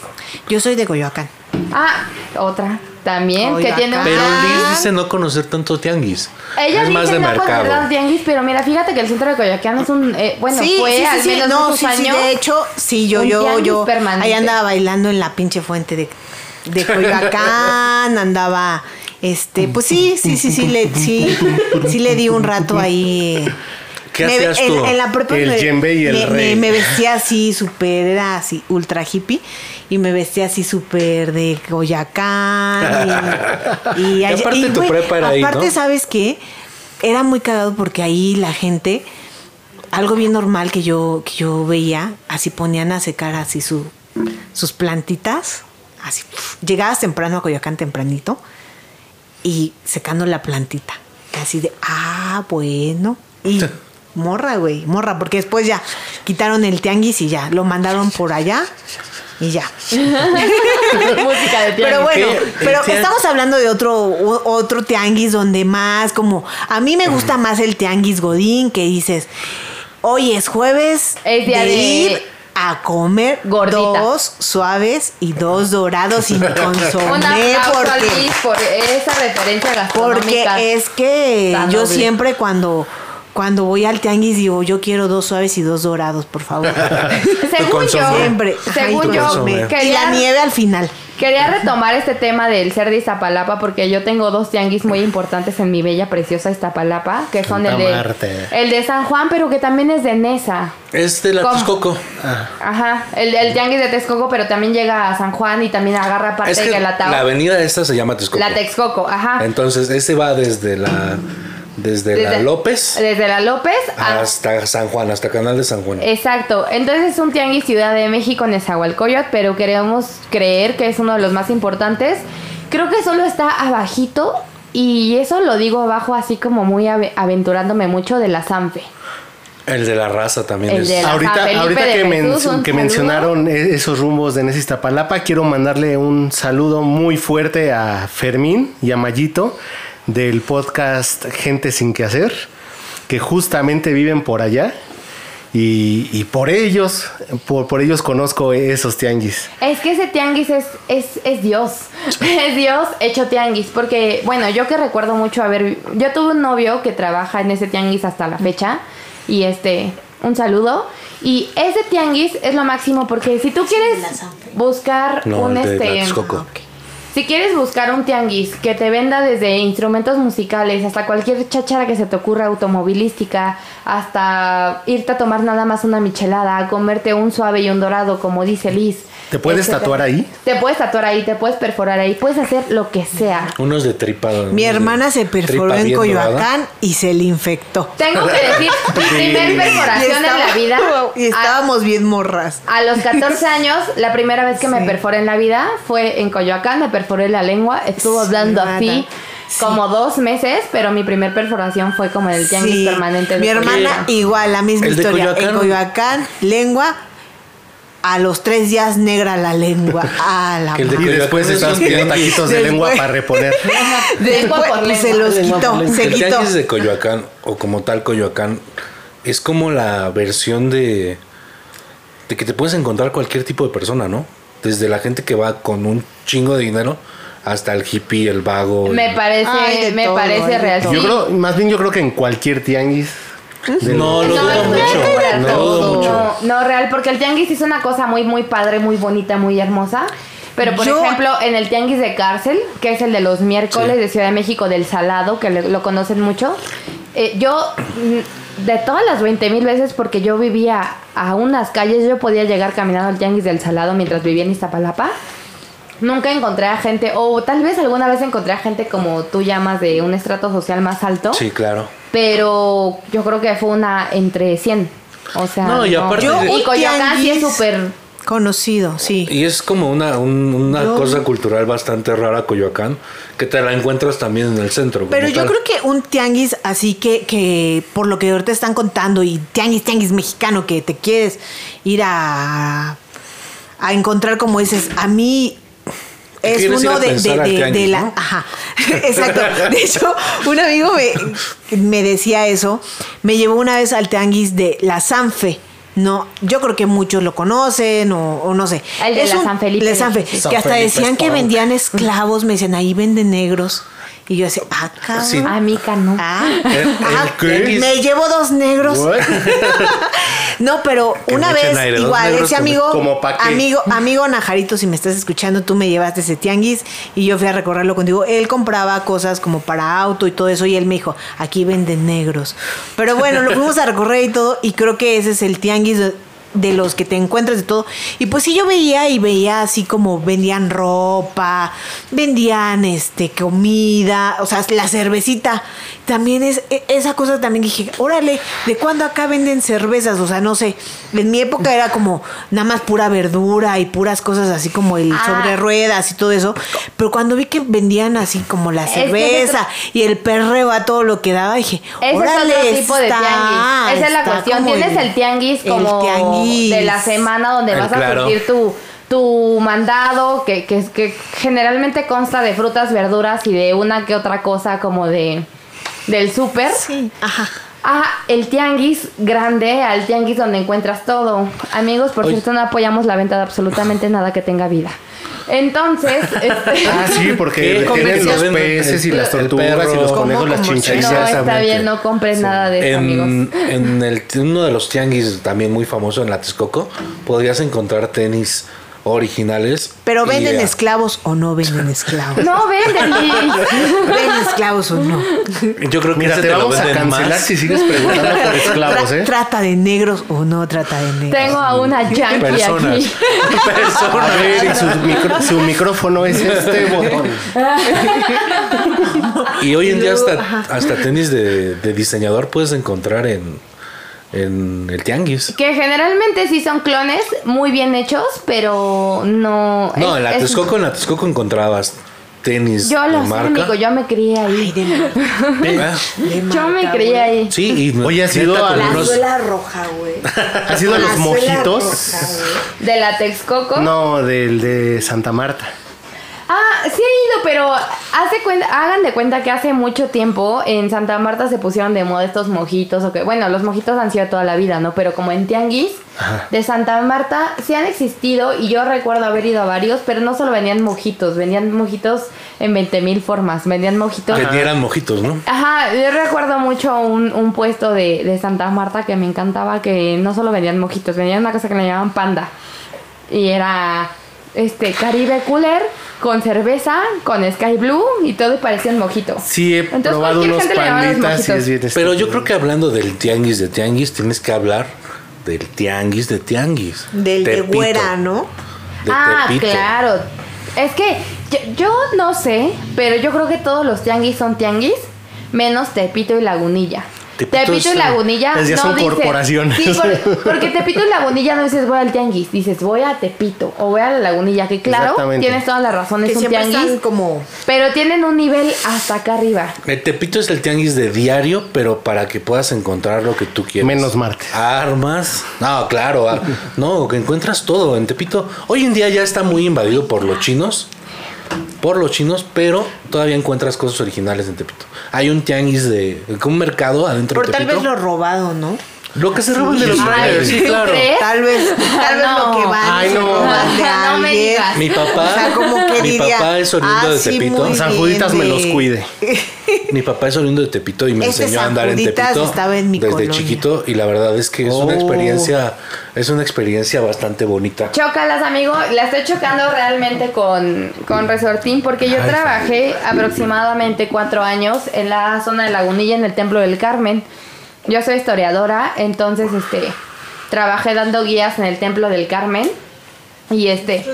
yo soy de Coyoacán Ah, otra. También, que tiene un Pero. Liz dice no conocer tanto tianguis. Ella es dice más de no conocer mercado. los tianguis, pero mira, fíjate que el centro de Coyoacán es un... eh, bueno, sí, fue sí, sí, al sí. menos No, años. de hecho, sí, yo, yo, yo, permanente. ahí andaba bailando en la pinche fuente de, de Coyoacán, andaba, este, pues sí, sí, sí, sí, le, sí, sí le di un rato ahí. ¿Qué Me- hacías en, tú? en la prepa El me- y el me, rey. me- me vestía así súper, era así, ultra hippie, y me vestía así súper de Coyoacán. Y, Y aparte tu güey, prepa era ahí, Aparte, ¿no? ¿sabes qué? Era muy cagado porque ahí la gente, algo bien normal que yo, que yo veía, así ponían a secar así su, sus plantitas, así, pf, llegabas temprano a Coyoacán tempranito, y secando la plantita. Así de, ah, bueno. Y morra, güey, morra, porque después ya quitaron el tianguis y ya, lo mandaron por allá y ya. Música de tianguis. Pero bueno, ¿Qué? pero estamos hablando de otro otro tianguis donde más como a mí me gusta más el tianguis godín que dices, hoy es jueves Es día de- ir a comer Gordita. dos suaves y dos dorados sin Un consomé porque por esa referencia porque gastronómica. es que yo noble. siempre cuando cuando voy al tianguis digo, yo quiero dos suaves y dos dorados, por favor. Según yo. Siempre. según Ay, yo, y la nieve al final. quería retomar este tema del ser de Iztapalapa porque yo tengo dos tianguis muy importantes en mi bella, preciosa Iztapalapa, que son el de, el de San Juan, pero que también es de Nesa. Es de la ¿Cómo? Texcoco. Ajá, el, el tianguis de Texcoco, pero también llega a San Juan y también agarra parte Es que de Galatao. la avenida esta se llama Texcoco. La Texcoco, ajá. Entonces, ese va desde la desde, la López Desde la López a- hasta San Juan, hasta Canal de San Juan. Exacto, entonces es un tianguis Ciudad de México en Nezahualcóyotl, pero queremos creer que es uno de los más importantes. Creo que solo está abajito y eso lo digo abajo así como muy ave- aventurándome mucho de la Sanfe. El de la raza también El es. de la- Ahorita, que, men- Jesús, un que mencionaron e- esos rumbos de Necistapalapa, quiero mandarle un saludo muy fuerte a Fermín y a Mayito del podcast Gente sin que hacer, que justamente viven por allá. Y, y por ellos, por, por ellos conozco esos tianguis. Es que ese tianguis es, es, es Dios. Es Dios hecho tianguis. Porque, bueno, yo que recuerdo mucho haber. Yo tuve un novio que trabaja en ese tianguis hasta la fecha. Y este, un saludo. Y ese tianguis es lo máximo porque si tú quieres buscar No, un el de la este. Si quieres buscar un tianguis que te venda desde instrumentos musicales hasta cualquier chachara que se te ocurra automovilística, hasta irte a tomar nada más una michelada, comerte un suave y un dorado, como dice Liz. ¿Te puedes etcétera. tatuar ahí? Te puedes tatuar ahí, te puedes perforar ahí, puedes hacer lo que sea. Unos de tripa. Mi hermana se perforó en Coyoacán dorada. y se le infectó. Tengo que decir, mi primer perforación en la vida. Y a- estábamos bien morras. A los 14 años, la primera vez que me Sí. perforé en la vida fue en Coyoacán, me perforé la lengua, estuvo hablando así Sí. como dos meses, pero mi primer perforación fue como en el tianguis Sí. permanente de Mi hermana igual, la misma El de historia. Coyoacán. En Coyoacán, lengua. A los tres días negra la lengua. A la Que el de Y después un pidiendo taquitos de lengua Después- para reponer. Lengua por Después se lengua. los quitó, se el quitó. tianguis de Coyoacán, o como tal Coyoacán, es como la versión de, de que te puedes encontrar cualquier tipo de persona, ¿no? Desde la gente que va con un chingo de dinero hasta el hippie, el vago. Me el- parece, Ay, me todo, parece de real. Yo creo, más bien yo creo que en cualquier tianguis. del- No, lo No, dudo no, mucho. no, Lo no, dudo no, mucho. no, real, porque el tianguis es una cosa muy, muy padre, muy bonita, muy hermosa. Pero, por Yo- ejemplo, en el tianguis de cárcel, que es el de los miércoles Sí. de Ciudad de México del Salado, que le- lo conocen mucho, eh, yo, de todas las 20 mil veces, porque yo vivía a unas calles, yo podía llegar caminando al tianguis del Salado mientras vivía en Iztapalapa. Nunca encontré a gente, o tal vez alguna vez encontré a gente como tú llamas de un estrato social más alto. Sí, claro. Pero yo creo que fue una entre 100. O sea, No, y aparte Yo, de- y Coyoacán sí es súper. Conocido, sí. Y es como una, un- una Yo- cosa cultural bastante rara Coyoacán, que te la encuentras también en el centro. Pero yo tal. creo que un tianguis así que, que por lo que ahorita están contando y tianguis, tianguis mexicano que te quieres ir a, a encontrar como dices, a mí es uno de, de, de- la... ¿no? Ajá, exacto. De hecho, un amigo me, me decía eso, me llevó una vez al tianguis de la Sanfe. No, yo creo que muchos lo conocen o, o no sé. El de la San Felipe. de San Fe- San que hasta Felipe decían que vendían esclavos, me decían, ahí venden negros. Y yo decía, ah, cabrón. Sí. A mí no. Ah, ¿El- el ah, qué? me llevo dos negros. No, pero Que una vez, aire, igual, ese amigo, como amigo, amigo Najarito, si me estás escuchando, tú me llevaste ese tianguis y yo fui a recorrerlo contigo. Él compraba cosas como para auto y todo eso y él me dijo, aquí venden negros. Pero bueno, lo fuimos a recorrer y todo y creo que ese es el tianguis de, los que te encuentras de todo. Y pues sí, yo veía y veía así como vendían ropa, vendían este comida, o sea, la cervecita. También es e- esa cosa también dije, órale, ¿de cuándo acá venden cervezas? O sea, no sé. En mi época era como nada más pura verdura y puras cosas así como el Ah. sobre ruedas y todo eso. Pero cuando vi que vendían así como la Es que ese cerveza y el perreo a todo lo que daba, dije, Ese órale, es otro tipo de tianguis. Esa es la cuestión. como Tienes el, tianguis el como de la semana donde El vas a surtir tu, tu mandado, que, que, que generalmente consta de frutas, verduras y de una que otra cosa como de del súper. Sí, ajá. Ah, el tianguis grande, al tianguis donde encuentras todo. Amigos, por Oye. cierto, no apoyamos la venta de absolutamente nada que tenga vida. Entonces, este, Ah, sí, porque tienen los peces y las tortugas y los ¿Cómo conejos, las chinchillas. no está bien, no compres nada de eso, amigos. En, en el, uno de los tianguis también muy famoso en la Texcoco, podrías encontrar tenis originales. Pero venden esclavos o no venden esclavos. No venden. ¿Venden esclavos o no? Yo creo que Mira, ese te lo vamos a venden cancelar más. si sigues preguntando por esclavos, ¿eh? ¿Trata de negros o no trata de negros? Tengo a una yankee Personas. aquí. A ver, y su, micro- su micrófono es este botón. Y hoy en día hasta, hasta tenis de, de diseñador puedes encontrar en, en el tianguis. Que generalmente sí son clones muy bien hechos, pero no. No, es- en la es- Texcoco, en la Texcoco encontrabas tenis Yo de lo sé, amigo, yo me crié Ay, ahí. de marca, Ah, de Yo me crié ahí. Sí, y Oye, ¿has ido neta, a La unos- suela roja, güey. ¿Has ido a los mojitos? roja, güey. De la Texcoco. No, del de Santa Marta. Ah, sí he ido, pero hace cuenta, hagan de cuenta que hace mucho tiempo en Santa Marta se pusieron de moda estos mojitos, o que, bueno, los mojitos han sido toda la vida, ¿no? Pero como en Tianguis de Santa Marta sí han existido y yo recuerdo haber ido a varios, pero no solo vendían mojitos, vendían mojitos en 20 mil formas, vendían mojitos. Vendieran mojitos, ¿no? Ajá, yo recuerdo mucho un, un puesto de, de Santa Marta que me encantaba, que no solo vendían mojitos, vendían una cosa que le llamaban panda. Y era este Caribe Cooler con cerveza, con Sky Blue y todo y parecía un mojito. Sí, he Entonces, probado unos gente le llama los panditas y mojitos. es bien Pero yo creo que hablando del tianguis de tianguis, tienes que hablar del tianguis de tianguis. Del de güera, ¿no? de ah, Tepito. claro. Es que yo, yo no sé, pero yo creo que todos los tianguis son tianguis, menos Tepito y Lagunilla. Tepito Tepito, es- y Lagunilla es ya no son dice- corporaciones. Sí, por- porque Tepito y Lagunilla no dices voy al tianguis, dices voy a Tepito o voy a la Lagunilla, que claro, tienes toda la razón, es Que un siempre están tianguis, como... pero tienen un nivel hasta acá arriba. El Tepito es el tianguis de diario, pero para que puedas encontrar lo que tú quieres. Menos martes. Armas. No, claro. no, que encuentras todo en Tepito. Hoy en día ya está muy invadido por los chinos. Por los chinos, pero todavía encuentras cosas originales en Tepito. Hay un tianguis de. un mercado adentro Por de tal Tepito. vez lo robado, ¿no? Lo que se roban de los trailers, sí, ¿tú claro. crees? Tal vez, tal vez No. lo que van Ay, no. de No me alguien. digas. Mi papá, O sea, como que mi diría, papá es oriundo ah, de Tepito. San bien Juditas me de- los cuide. Mi papá es oriundo de Tepito y me Este enseñó a andar en Tepito estaba en mi desde colonia. chiquito y la verdad es que es una Oh. experiencia, es una experiencia bastante bonita. Chócalas, amigo. La estoy chocando realmente con, con Resortín porque yo trabajé aproximadamente cuatro años en la zona de Lagunilla, en el Templo del Carmen. Yo soy historiadora, entonces este trabajé dando guías en el Templo del Carmen. Y este.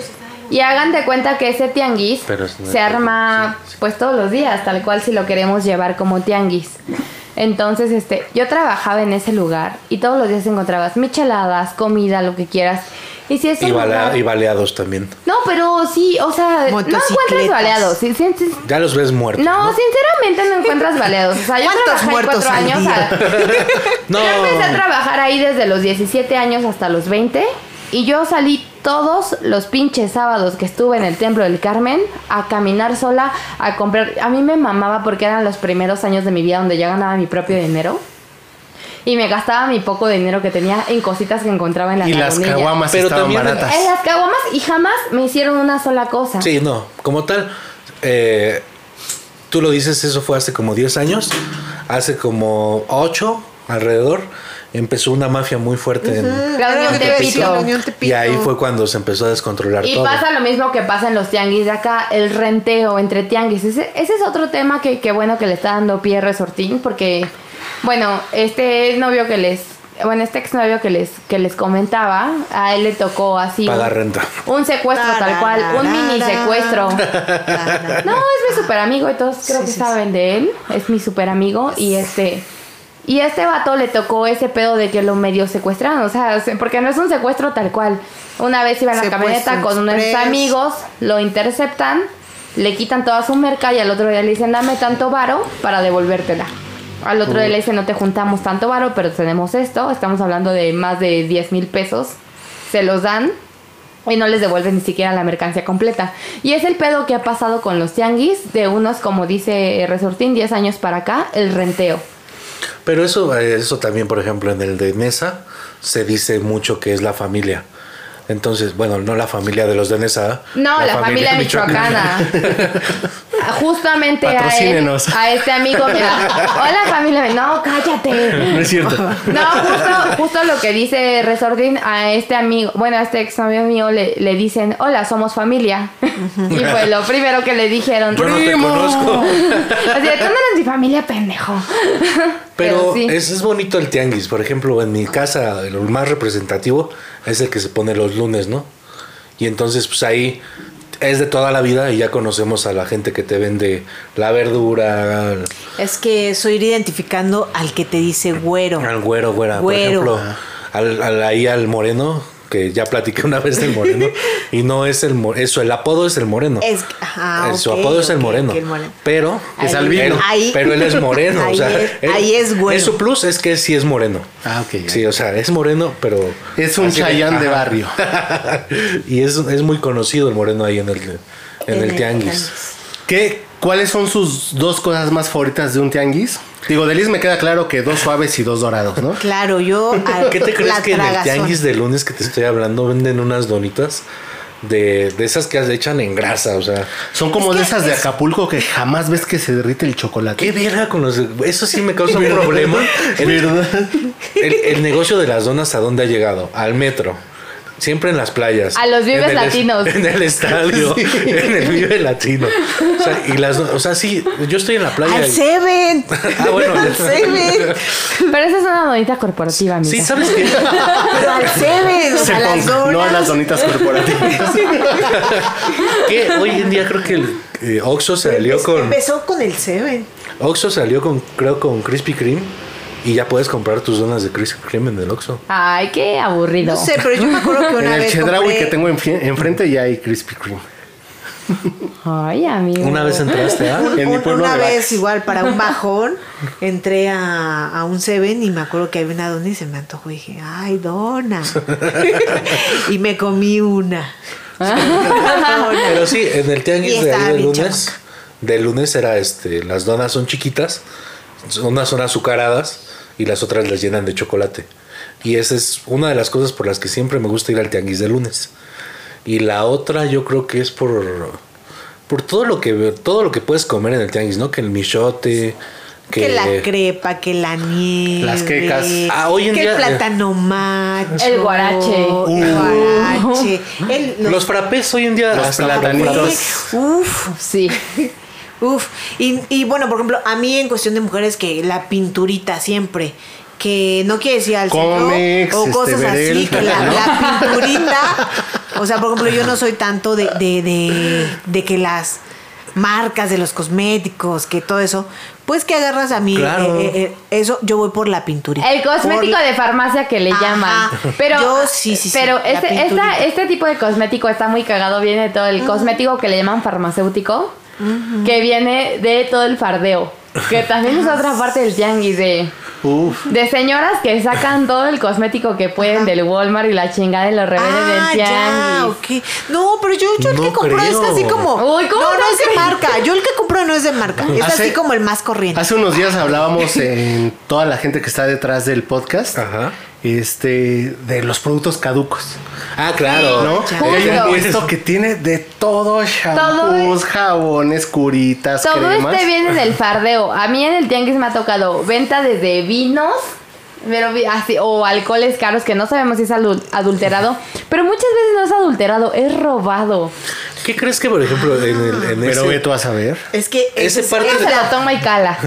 Y hagan de cuenta que ese tianguis Pero es- se arma pues todos los días, tal cual si lo queremos llevar como tianguis. Entonces, este, yo trabajaba en ese lugar y todos los días encontrabas micheladas, comida, lo que quieras. Y si es un Y, balea- y baleados también. No, pero sí, o sea, no encuentras baleados. Sí, sí, sí. Ya los ves muertos. No, sinceramente no encuentras baleados. O sea, yo ¿Cuántos trabajé cuatro años. a- No. Yo empecé a trabajar ahí desde los 17 años hasta los 20. Y yo salí todos los pinches sábados que estuve en el Templo del Carmen a caminar sola, a comprar. A mí me mamaba porque eran los primeros años de mi vida donde yo ganaba mi propio dinero. Y me gastaba mi poco dinero que tenía en cositas que encontraba en la Y las caguamas Pero estaban también- baratas. En las caguamas y jamás me hicieron una sola cosa. Sí, no, como tal, eh, tú lo dices, eso fue hace como 10 años, hace como 8 alrededor, empezó una mafia muy fuerte en- La Unión Tepito. la Unión Tepito. y ahí fue cuando se empezó a descontrolar Y todo. pasa lo mismo que pasa en los tianguis de acá, el renteo entre tianguis. Ese, ese es otro tema que, que bueno que le está dando pie Resortín, porque, bueno, este novio que les, bueno, este exnovio que les, que les comentaba, a él le tocó así Pagar un, renta. un secuestro tal cual, un mini secuestro. No, es mi super amigo y todos creo Sí, que sí, saben de él. Es mi super amigo y este. Y este vato le tocó ese pedo de que lo medio secuestraron. O sea, se- porque no es un secuestro tal cual. Una vez iba en la Secuestro camioneta con unos express. amigos, lo interceptan, le quitan toda su merca y al otro día le dicen dame tanto varo para devolvértela. Al otro día le dicen no te juntamos tanto varo, pero tenemos esto. Estamos hablando de más de 10 mil pesos. Se los dan y no les devuelven ni siquiera la mercancía completa. Y es el pedo que ha pasado con los tianguis de unos, como dice Resortín, 10 años para acá, el renteo. Pero eso, eso también, por ejemplo, en el de Nesa se dice mucho que es la familia. Entonces, bueno, no la familia de los de Nesa. No, la, familia, michoacana. Justamente a, él- Patrocínenos. a este amigo. mira, Hola familia. No, cállate. No es cierto. No, justo, justo lo que dice Resortín a este amigo, bueno, a este exnovio mío le, le dicen, hola, somos familia. y fue lo primero que le dijeron. Yo no te conozco. Así de, tú no eres mi familia, pendejo. Pero sí. es, es bonito el tianguis. Por ejemplo, en mi casa, el más representativo es el que se pone los lunes, ¿no? Y entonces, pues ahí es de toda la vida y ya conocemos a la gente que te vende la verdura, Es que eso ir identificando al que te dice güero. al güero, güera. Güero. Por ejemplo, al, al- ahí al moreno, que ya platiqué una vez del moreno, y no es el moreno, eso, el apodo es el moreno. Es- ajá, Su apodo es el moreno. ok, el moreno. Pero Es albino. él- Ahí- pero él es moreno. o ahí sea, es- él- ahí es güero. Su plus es que sí es moreno. Ah, ok. Sí, o sea, es moreno, pero. Es un chayán de barrio. y es, es muy conocido el moreno ahí en el, en el tianguis. ¿Qué, ¿Cuáles son sus dos cosas más favoritas de un tianguis? Digo, de Liz me queda claro que dos suaves y dos dorados, ¿no? Claro, yo. a- ¿Qué te crees que en el tianguis de lunes que te estoy hablando venden unas donitas de, de esas que se echan en grasa? O sea, Son como Es de esas de Acapulco que jamás ves que se derrite el chocolate. ¿qué verga con los.? Eso sí me causa un problema. El, el, el negocio de las donas, ¿a dónde ha llegado? Al metro. Siempre en las playas. A los Vives En el Latinos. En el estadio. En el Vive Latino. O sea, y las, o sea, sí, yo estoy en la playa. Al y- Seven. Ah, bueno. Al Seven. Pero esa es una donita corporativa, amiga. Sí, ¿sabes qué? Pero al Seven. O Se sea, las ponga- no a las donas. donitas corporativas. que hoy en día creo que el eh, Oxxo salió Es- con Empezó con el Seven. Oxxo salió con creo con Krispy Kreme y ya puedes comprar tus donas de Krispy Kreme en el Oxxo. Ay, qué aburrido. No sé, pero yo me acuerdo que En una el vez. Chedraui compré- que tengo enfrente ya hay Krispy Kreme. Ay, amigo. Una vez entraste a Un- En mi un- pueblo una de vez igual para un bajón entré a, a un Seven y me acuerdo que había una dona y se me antojó y dije, ay, dona. y me comí una. Pero sí, en el tianguis de ahí de lunes, de lunes era este, las donas son chiquitas, unas son azucaradas y las otras las llenan de chocolate. Y esa es una de las cosas por las que siempre me gusta ir al tianguis de lunes. Y la otra yo creo que es por por todo lo que todo lo que puedes comer en el tianguis, ¿no? Que el michote, que, Que, la crepa, que la nieve. Las quecas. Ah, hoy en que día, el plátano macho. El guarache. El guarache. el- los frappés hoy en día Los platanitos. Uf, Sí. uf. Y, y bueno, por ejemplo, a mí en cuestión de mujeres que la pinturita siempre. Que no quiere decir al centro Comex, o este, cosas así, Verel, que la, ¿no? la pinturita. O sea, por ejemplo, yo no soy tanto de, de, de, de que las marcas de los cosméticos, que todo eso, pues que agarras a mí Claro. eh, eh, eso, yo voy por la pinturita. El cosmético Por- de farmacia que le Ajá. llaman. Pero, Yo sí, sí, sí, pero la este, esta- este tipo de cosmético está muy cagado. Viene de todo el cosmético que le llaman farmacéutico, que viene de todo el fardeo. Que también es otra parte del tianguis de, Uf. de señoras que sacan todo el cosmético que pueden del Walmart y la chingada y lo revenden Ah, del ya, tianguis. No, pero yo, yo el No que compró es creo. así como. Uy, ¿cómo no, no no es de marca. Yo el que compró no es es de marca. Es Hace- así como el más corriente. Hace unos días hablábamos en toda la gente que está detrás del podcast. Ajá. Este, de los productos caducos. Ah, claro. ¿No? Hay un Justo. puesto que tiene de todo, shampoos, jabones, curitas, Todo cremas. este viene del fardeo. A mí en el tianguis me ha tocado venta desde vinos, pero así, o alcoholes caros que no sabemos si es adul- adulterado, pero muchas veces no es adulterado, es robado. ¿Qué crees que, por ejemplo, en, el, en Pero ese- ve tú a saber. Es que Ese es- parte se la toma y cala.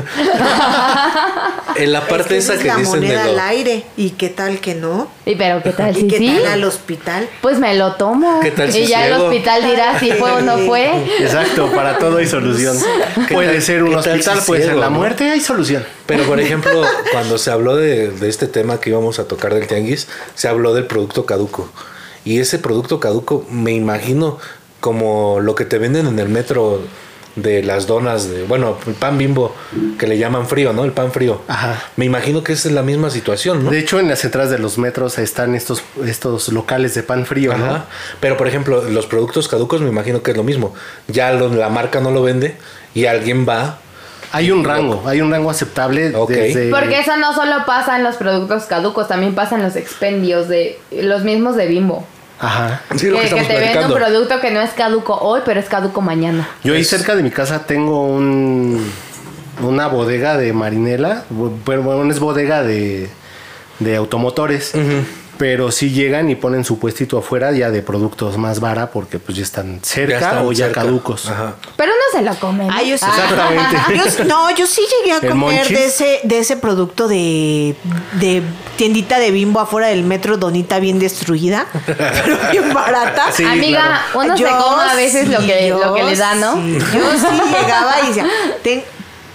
en la es parte que esa es que la dicen de moneda lo- al aire. ¿Y qué tal que no? Y pero qué tal ¿Y si qué sí? tal al hospital? Pues me lo tomo. ¿Qué tal si y ya el ciego? hospital dirá si fue o no fue. Exacto, para todo hay solución. ¿Qué Puede ser un hospital, si puede ser la no? muerte, hay solución. Pero, por ejemplo, cuando se habló de, de este tema que íbamos a tocar del tianguis, se habló del producto caduco. Y ese producto caduco, me imagino como lo que te venden en el metro de las donas, de, bueno, el pan bimbo, que le llaman frío, ¿no? El pan frío. Ajá. Me imagino que esa es la misma situación, ¿no? De hecho, en las entradas de los metros están estos, estos locales de pan frío, ¿no? Ajá. Pero, por ejemplo, los productos caducos me imagino que es lo mismo. Ya lo- la marca no lo vende y alguien va. Hay un rango, hay un rango aceptable desde... Porque eso no solo pasa en los productos caducos, también pasa en los expendios de los mismos de Bimbo. Ajá. Sí, lo que, que que te vende un producto que no es caduco hoy, pero es caduco mañana. Yo ahí Es- cerca de mi casa tengo un una bodega de marinela, bueno, es bodega de, de automotores, pero sí llegan y ponen su puestito afuera ya de productos más vara porque pues ya están cerca están o ya cerca. caducos. Ajá. Pero no se lo comen. Ah, yo sí. Exactamente. Yo- no, yo sí llegué a ¿El comer de ese, de ese producto de, de tiendita de bimbo afuera del metro, donita bien destruida, pero bien barata. Sí, Amiga, uno se Yo come a veces lo que, yo lo que le da, ¿no? sí. Yo sí llegaba y decía, ten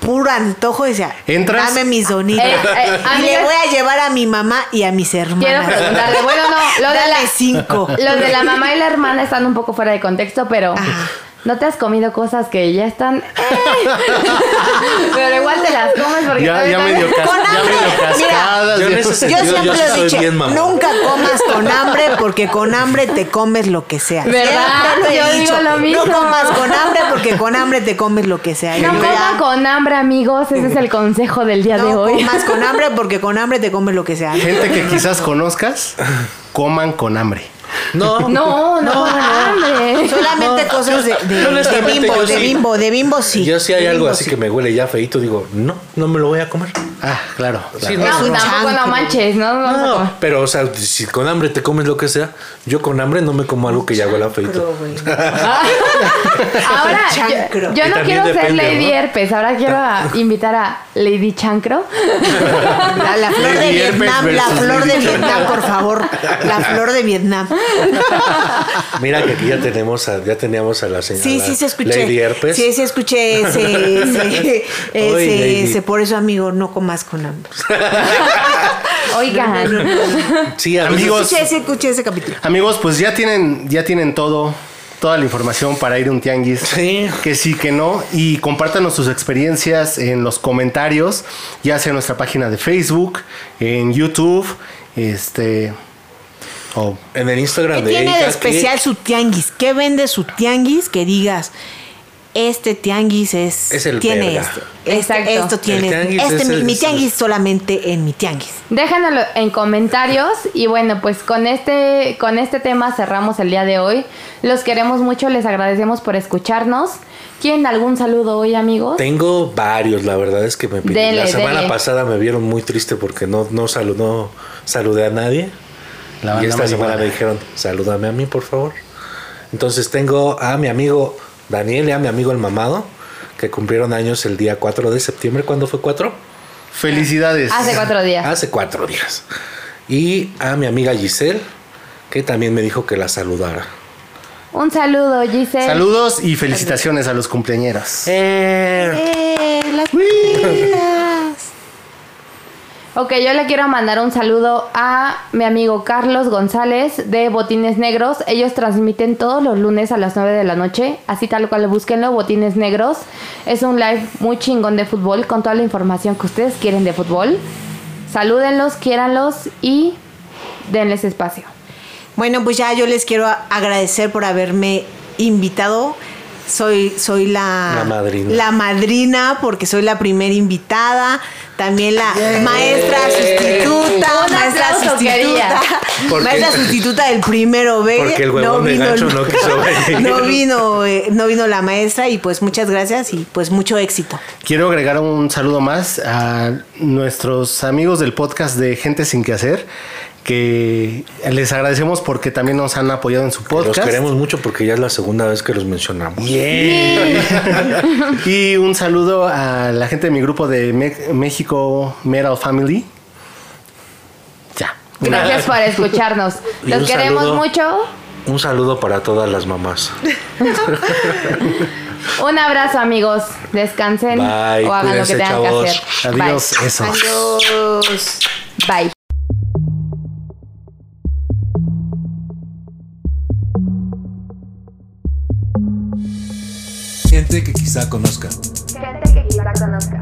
puro antojo, y decía, Entras- dame mis donitas. Eh, eh, y le voy a llevar a mi mamá y a mis Quiero hermanas. preguntarle, bueno, no, lo de Dale la, cinco. Los de la mamá y la hermana están un poco fuera de contexto, pero Ajá. ¿No te has comido cosas que ya están? ¡eh! pero igual te las comes porque Ya, todavía ya están- medio, cas- Con ya hambre, medio mira, yo en siempre yo sí lo he dicho, nunca comas con hambre porque con hambre te comes lo que sea. ¿Verdad? Lo Yo digo lo mismo. No comas con hambre porque con hambre te comes lo que sea. No ya- con hambre, amigos. Ese es el consejo del día de no hoy. comas con hambre porque con hambre te comes lo que sea. Gente que quizás conozcas, coman con hambre. No, No, no coman hambre. Solamente cosas de, de- de Honestamente, bimbo, de sí. bimbo, de bimbo sí. Yo si hay De algo bimbo así sí. que me huele ya feito, digo, no, no me lo voy a comer. Ah, claro. Sí. No, tampoco no manches, ¿no? No, no, No, pero o sea, si con hambre te comes lo que sea, yo con hambre no me como algo que ya huele a feito. Ahora, Chancro. yo, yo no quiero ser Lady ¿no? Herpes, ahora quiero a- invitar a Lady Chancro. La, la flor de Lady Vietnam, la flor de Vietnam, por favor. La flor de Vietnam. Mira que aquí ya tenemos a, ya teníamos a la señora Sí, sí, se escuché. Lady Herpes. Sí, sí, escuché ese, ese, ese, ese, Por eso, amigo, no comas con hambre. Oigan, Sí, Amigos. Escuché ese, escuché ese capítulo. Amigos, pues ya tienen, ya tienen todo, toda la información para ir a un tianguis. Sí. Que sí, que no. Y compártanos sus experiencias en los comentarios, ya sea en nuestra página de Facebook, en YouTube, este. O en el ¿Qué Instagram de tiene de especial su tianguis? ¿Qué vende su tianguis que digas? Este tianguis es, Es el tiene verga. este, este- Exacto. esto tiene tianguis este es mi, el- mi es tianguis solamente en mi tianguis. déjanoslo en comentarios y bueno, pues con este con este tema cerramos el día de hoy. Los queremos mucho, les agradecemos por escucharnos. ¿Quieren algún saludo hoy, amigos? Tengo varios, la verdad es que me pidieron. Dele, La semana dele. pasada me vieron muy triste porque no, no, salu- no saludé a nadie. La y esta semana me dijeron, salúdame a mí, por favor. Entonces tengo a mi amigo Daniel y a mi amigo el mamado, que cumplieron años el día 4 de septiembre. ¿Cuándo fue 4? Felicidades. Hace cuatro días. Hace cuatro días. Y a mi amiga Giselle, que también me dijo que la saludara. Un saludo, Giselle. Saludos y felicitaciones a los cumpleañeros. Eh, las pilas. Ok, yo le quiero mandar un saludo a mi amigo Carlos González de Botines Negros. Ellos transmiten todos los lunes a las 9 de la noche, así tal cual búsquenlo, Botines Negros. Es un live muy chingón de fútbol con toda la información que ustedes quieren de fútbol. Salúdenlos, quiéranlos y denles espacio. Bueno, pues ya yo les quiero agradecer por haberme invitado. soy, soy la, La madrina. la madrina porque soy la primera invitada. También la maestra sustituta. Un maestra sustituta. Maestra sustituta del primero B. Porque el huevón de gancho no quiso venir. no vino, eh, no vino la maestra y pues muchas gracias y pues mucho éxito. Quiero agregar un saludo más a nuestros amigos del podcast de Gente Sin Que Hacer, que les agradecemos porque también nos han apoyado en su Los podcast. queremos mucho porque ya es la segunda vez que los mencionamos. y un saludo a la gente de mi grupo de México Metal Family. Ya. Gracias por escucharnos. Los queremos saludo. mucho. Un saludo para todas las mamás. Un abrazo, amigos. Descansen Bye, o hagan lo que tengan chavos. que hacer. Adiós. Eso. Adiós. Bye. Bye. Gente que quizá conozca. Gente que quizá conozca.